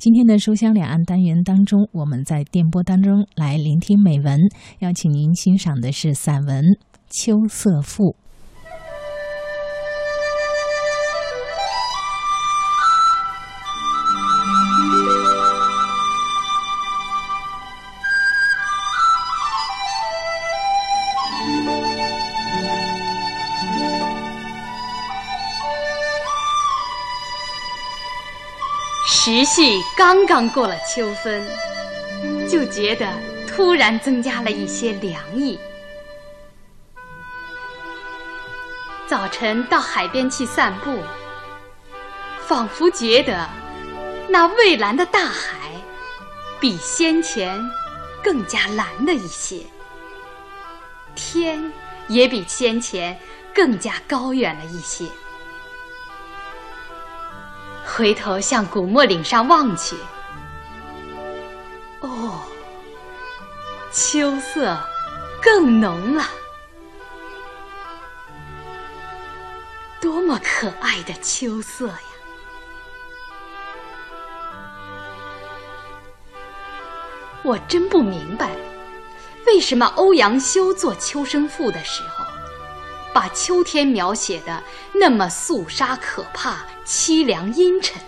今天的书香两岸单元当中，我们在电波当中来聆听美文，邀请您欣赏的是散文《秋色赋》。气刚刚过了秋分，就觉得突然增加了一些凉意。早晨到海边去散步，仿佛觉得那蔚蓝的大海比先前更加蓝了一些，天也比先前更加高远了一些。回头向古墨岭上望去，哦，秋色更浓了，多么可爱的秋色呀！我真不明白，为什么欧阳修做《秋声赋》的时候。把秋天描写的那么肃杀可怕、凄凉阴沉，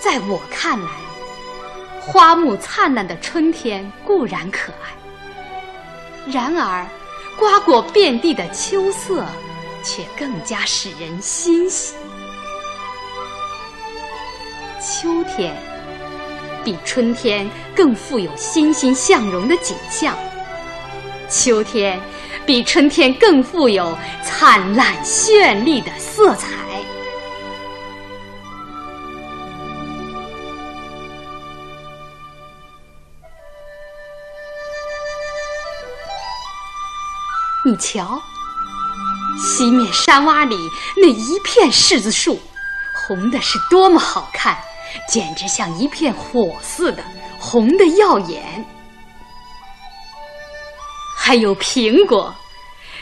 在我看来，花木灿烂的春天固然可爱，然而瓜果遍地的秋色却更加使人欣喜。秋天比春天更富有欣欣向荣的景象，秋天。比春天更富有灿烂绚丽的色彩。你瞧，西面山洼里那一片柿子树，红的是多么好看，简直像一片火似的，红的耀眼。还有苹果，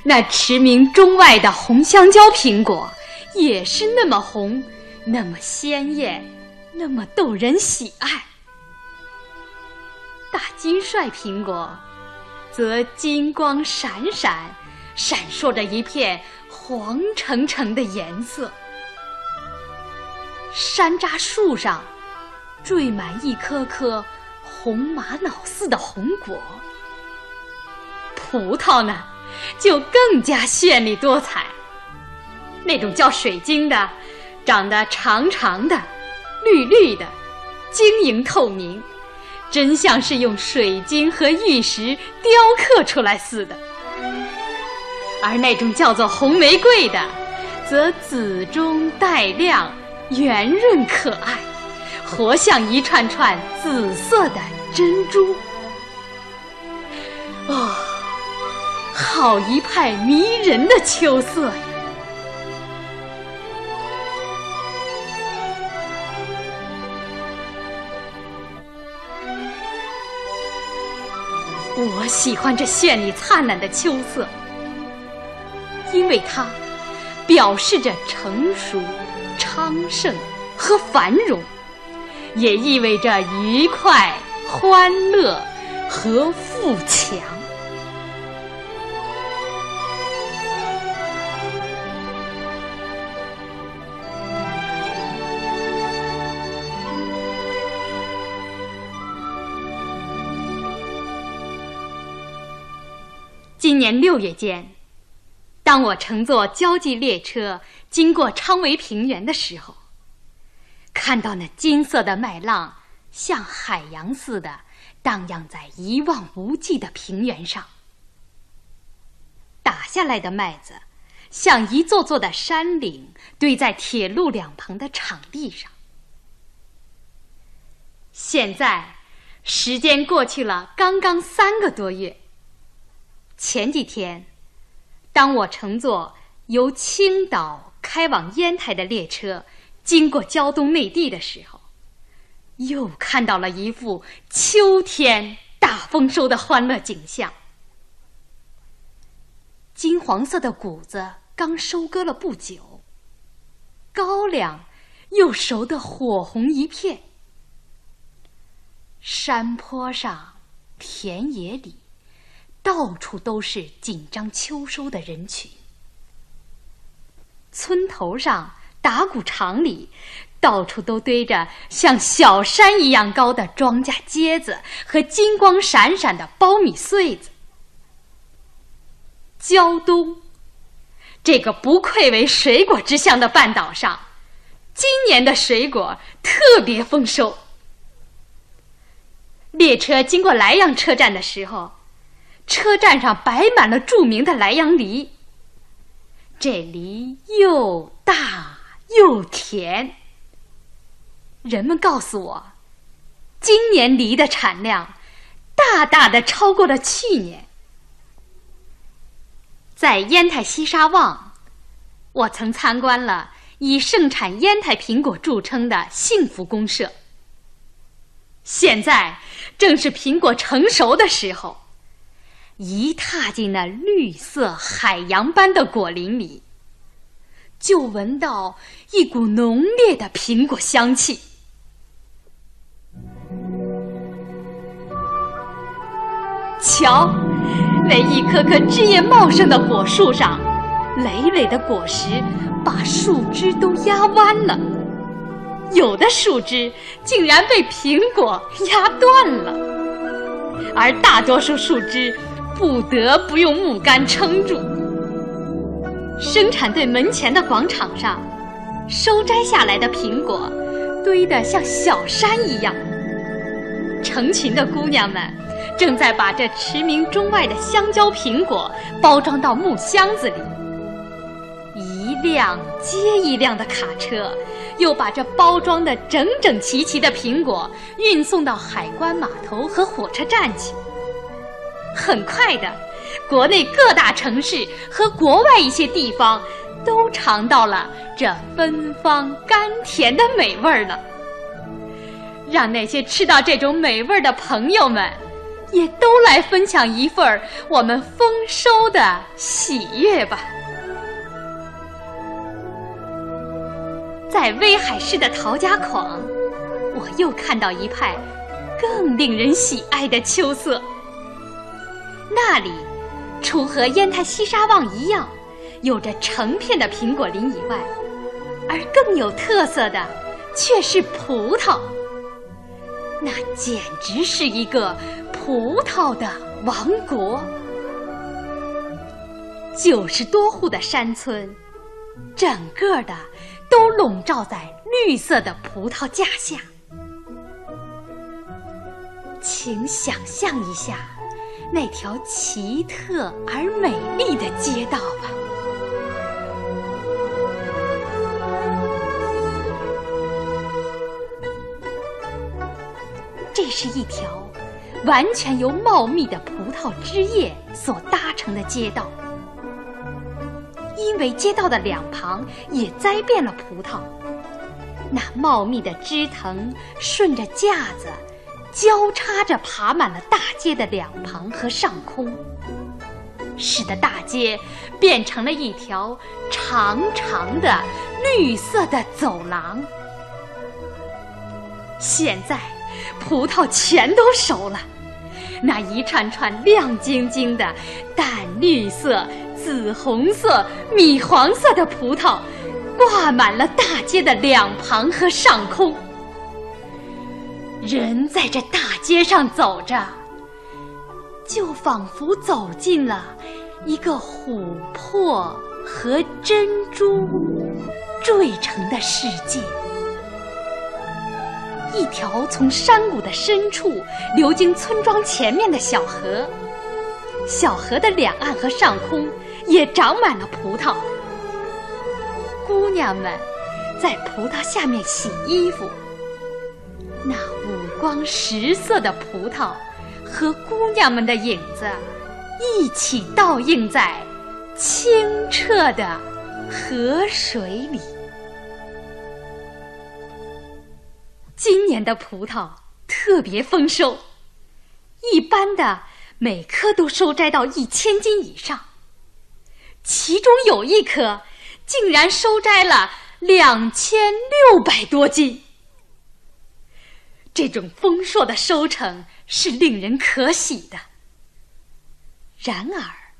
那驰名中外的红香蕉苹果，也是那么红，那么鲜艳，那么逗人喜爱。大金帅苹果，则金光闪闪，闪烁着一片黄澄澄的颜色。山楂树上，缀满一颗颗红玛瑙似的红果。葡萄呢，就更加绚丽多彩。那种叫水晶的，长得长长的、绿绿的、晶莹透明，真像是用水晶和玉石雕刻出来似的。而那种叫做红玫瑰的，则紫中带亮，圆润可爱，活像一串串紫色的珍珠。哦。好一派迷人的秋色呀！我喜欢这绚丽灿烂的秋色，因为它表示着成熟、昌盛和繁荣，也意味着愉快、欢乐和富强。年六月间，当我乘坐交际列车经过昌围平原的时候，看到那金色的麦浪像海洋似的荡漾在一望无际的平原上，打下来的麦子像一座座的山岭堆在铁路两旁的场地上。现在，时间过去了刚刚三个多月。前几天，当我乘坐由青岛开往烟台的列车经过胶东内地的时候，又看到了一幅秋天大丰收的欢乐景象。金黄色的谷子刚收割了不久，高粱又熟得火红一片。山坡上、田野里，到处都是紧张秋收的人群；村头上、打谷场里，到处都堆着像小山一样高的庄稼秸子和金光闪闪的苞米穗子。胶东，这个不愧为水果之乡的半岛上，今年的水果特别丰收。列车经过莱阳车站的时候，车站上摆满了著名的莱阳梨。这梨又大又甜。人们告诉我，今年梨的产量大大的超过了去年。在烟台西沙旺，我曾参观了以盛产烟台苹果著称的幸福公社。现在正是苹果成熟的时候，一踏进那绿色海洋般的果林里，就闻到一股浓烈的苹果香气。瞧，那一棵棵枝叶茂盛的果树上，累累的果实把树枝都压弯了。有的树枝竟然被苹果压断了，而大多数树枝不得不用木杆撑住。生产队门前的广场上，收摘下来的苹果堆得像小山一样。成群的姑娘们正在把这驰名中外的香蕉苹果包装到木箱子里，一辆接一辆的卡车。又把这包装的整整齐齐的苹果运送到海关码头和火车站去。很快的，国内各大城市和国外一些地方都尝到了这芬芳甘甜的美味儿了。让那些吃到这种美味儿的朋友们，也都来分享一份我们丰收的喜悦吧。在威海市的陶家坊，我又看到一派更令人喜爱的秋色。那里除和烟台西沙望一样，有着成片的苹果林以外，而更有特色的却是葡萄。那简直是一个葡萄的王国。九十多户的山村，整个的。都笼罩在绿色的葡萄架下，请想象一下那条奇特而美丽的街道吧。这是一条完全由茂密的葡萄枝叶所搭成的街道。因为街道的两旁也栽遍了葡萄，那茂密的枝藤顺着架子交叉着爬满了大街的两旁和上空，使得大街变成了一条长长的绿色的走廊。现在，葡萄全都熟了，那一串串亮晶晶的淡绿色。紫红色、米黄色的葡萄挂满了大街的两旁和上空，人在这大街上走着，就仿佛走进了一个琥珀和珍珠缀成的世界。一条从山谷的深处流经村庄前面的小河，小河的两岸和上空。也长满了葡萄，姑娘们在葡萄下面洗衣服。那光十色的葡萄和姑娘们的影子一起倒映在清澈的河水里。今年的葡萄特别丰收，一般的每颗都收摘到一千斤以上。其中有一颗，竟然收摘了两千六百多斤。这种丰硕的收成是令人可喜的。然而，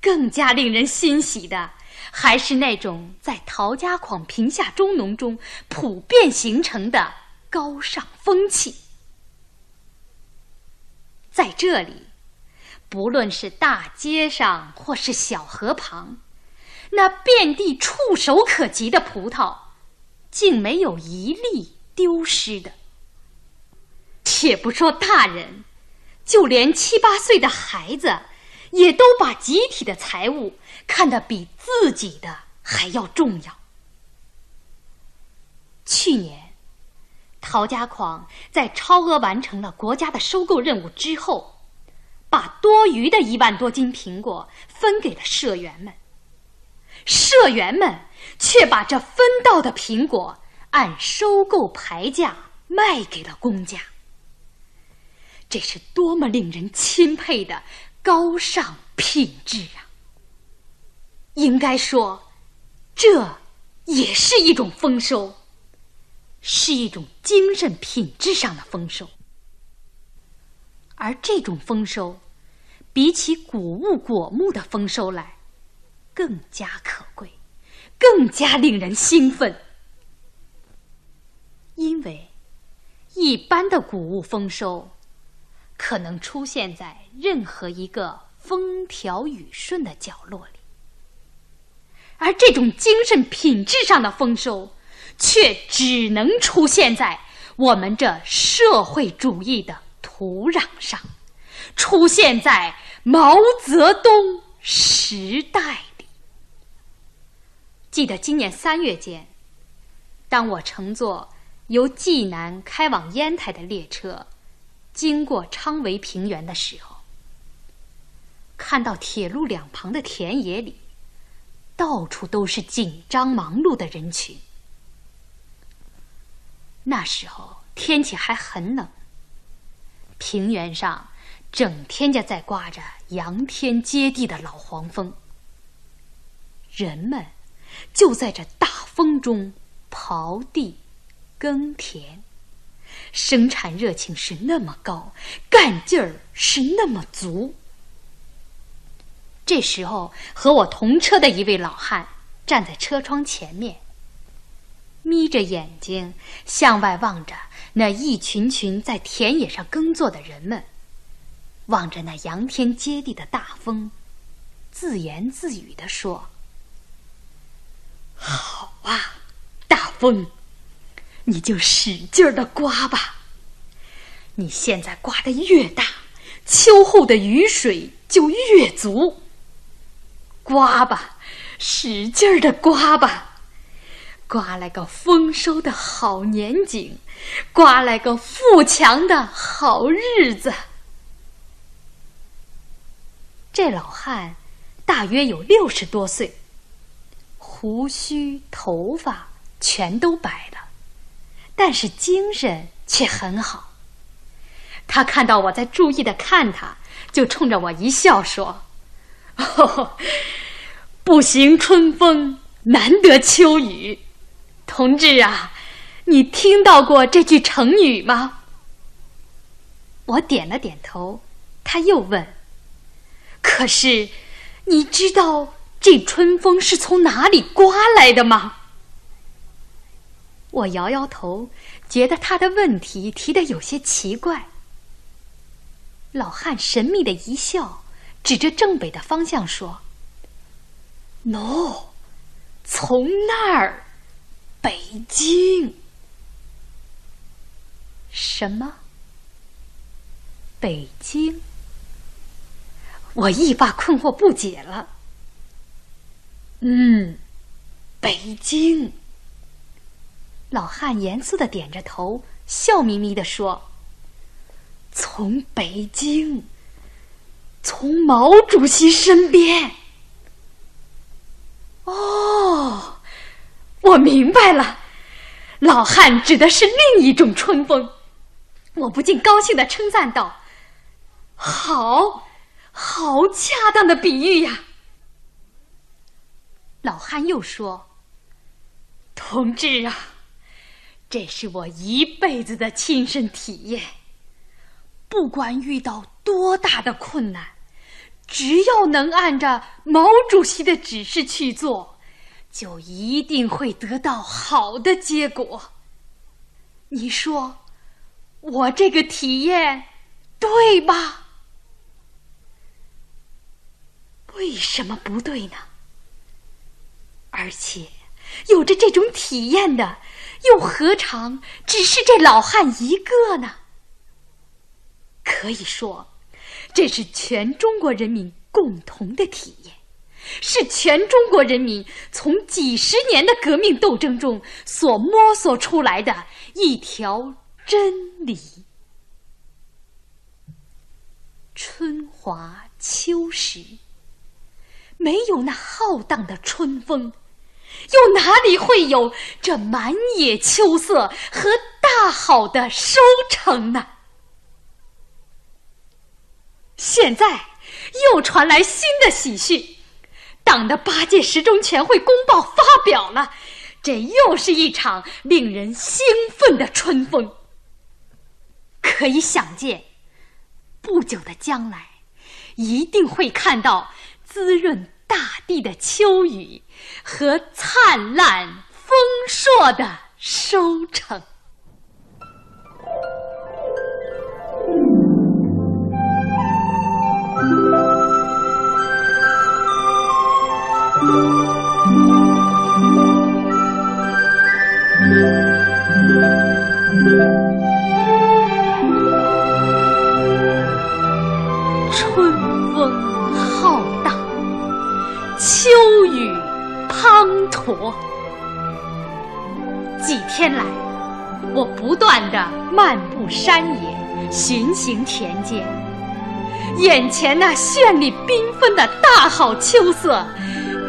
更加令人欣喜的，还是那种在陶家矿贫下中农中普遍形成的高尚风气。在这里，不论是大街上或是小河旁，那遍地触手可及的葡萄，竟没有一粒丢失的。且不说大人，就连七八岁的孩子，也都把集体的财物看得比自己的还要重要。去年，陶家矿在超额完成了国家的收购任务之后，把多余的一万多斤苹果分给了社员们，社员们却把这分到的苹果按收购牌价卖给了公家。这是多么令人钦佩的高尚品质啊！应该说，这也是一种丰收，是一种精神品质上的丰收。而这种丰收，比起谷物果木的丰收来，更加可贵，更加令人兴奋。因为一般的谷物丰收。可能出现在任何一个风调雨顺的角落里，而这种精神品质上的丰收，却只能出现在我们这社会主义的土壤上，出现在毛泽东时代里。记得今年三月间，当我乘坐由济南开往烟台的列车。经过昌围平原的时候，看到铁路两旁的田野里，到处都是紧张忙碌的人群。那时候天气还很冷，平原上整天就在刮着仰天接地的老黄风，人们就在这大风中刨地、耕田。生产热情是那么高，干劲儿是那么足。这时候，和我同车的一位老汉站在车窗前面，眯着眼睛向外望着那一群群在田野上耕作的人们，望着那仰天接地的大风，自言自语地说：“好啊，大风。”你就使劲儿的刮吧，你现在刮的越大，秋后的雨水就越足。刮吧，使劲儿的刮吧，刮来个丰收的好年景，刮来个富强的好日子。这老汉大约有六十多岁，胡须头发全都白。但是精神却很好。他看到我在注意的看他，就冲着我一笑说：“不行春风，难得秋雨。同志啊，你听到过这句成语吗？”我点了点头。他又问：“可是，你知道这春风是从哪里刮来的吗？”我摇摇头，觉得他的问题提的有些奇怪。老汉神秘的一笑，指着正北的方向说：“no，从那儿，北京。什么？北京？”我一发困惑不解了。嗯，北京。老汉严肃的点着头，笑眯眯的说：“从北京，从毛主席身边。”哦，我明白了，老汉指的是另一种春风。我不禁高兴的称赞道：“好，好恰当的比喻呀！”老汉又说。同志啊，这是我一辈子的亲身体验。不管遇到多大的困难，只要能按照毛主席的指示去做，就一定会得到好的结果。你说，我这个体验对吧？为什么不对呢？而且，有着这种体验的，又何尝只是这老汉一个呢？可以说，这是全中国人民共同的体验，是全中国人民从几十年的革命斗争中所摸索出来的一条真理。春华秋实，没有那浩荡的春风，又哪里会有这满野秋色和大好的收成呢？现在又传来新的喜讯，党的八届十中全会公报发表了，这又是一场令人兴奋的春风。可以想见，不久的将来，一定会看到滋润大地的秋雨和灿烂丰硕的收成。秋雨滂沱。几天来，我不断的漫步山野，巡行田间，眼前那绚丽缤纷的大好秋色，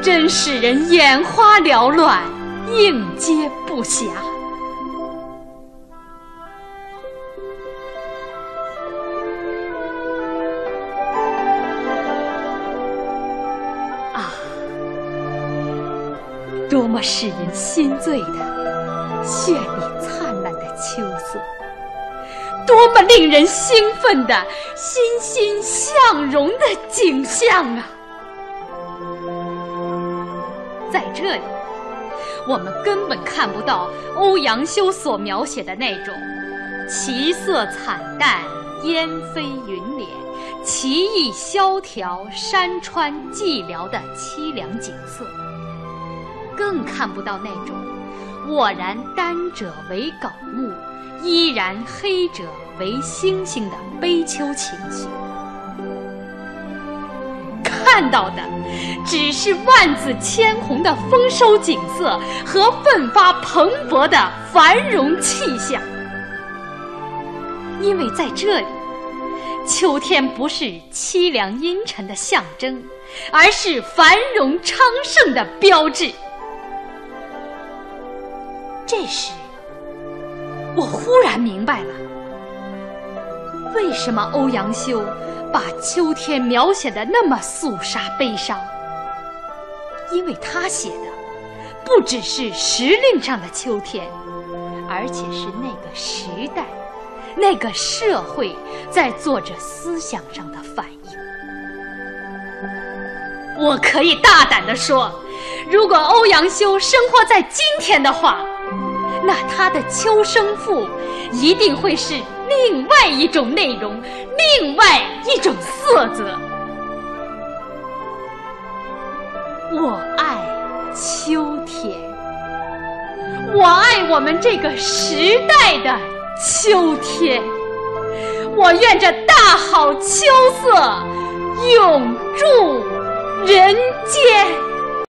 真使人眼花缭乱，应接不暇。使人心醉的绚丽灿烂的秋色，多么令人兴奋的欣欣向荣的景象啊！在这里，我们根本看不到欧阳修所描写的那种其色惨淡、烟飞云敛、奇异萧条、山川寂寥的凄凉景色，更看不到那种我然丹者为槁木，依然黑者为星星的悲秋情绪。看到的只是万紫千红的丰收景色和奋发蓬勃的繁荣气象，因为在这里，秋天不是凄凉阴沉的象征，而是繁荣昌盛的标志。这时，我忽然明白了，为什么欧阳修。把秋天描写的那么肃杀悲伤，因为他写的不只是时令上的秋天，而且是那个时代、那个社会在做着思想上的反应。我可以大胆地说，如果欧阳修生活在今天的话，那他的《秋声赋》一定会是另外一种内容。另外一种色泽，我爱秋天，我爱我们这个时代的秋天，我愿这大好秋色永驻人间。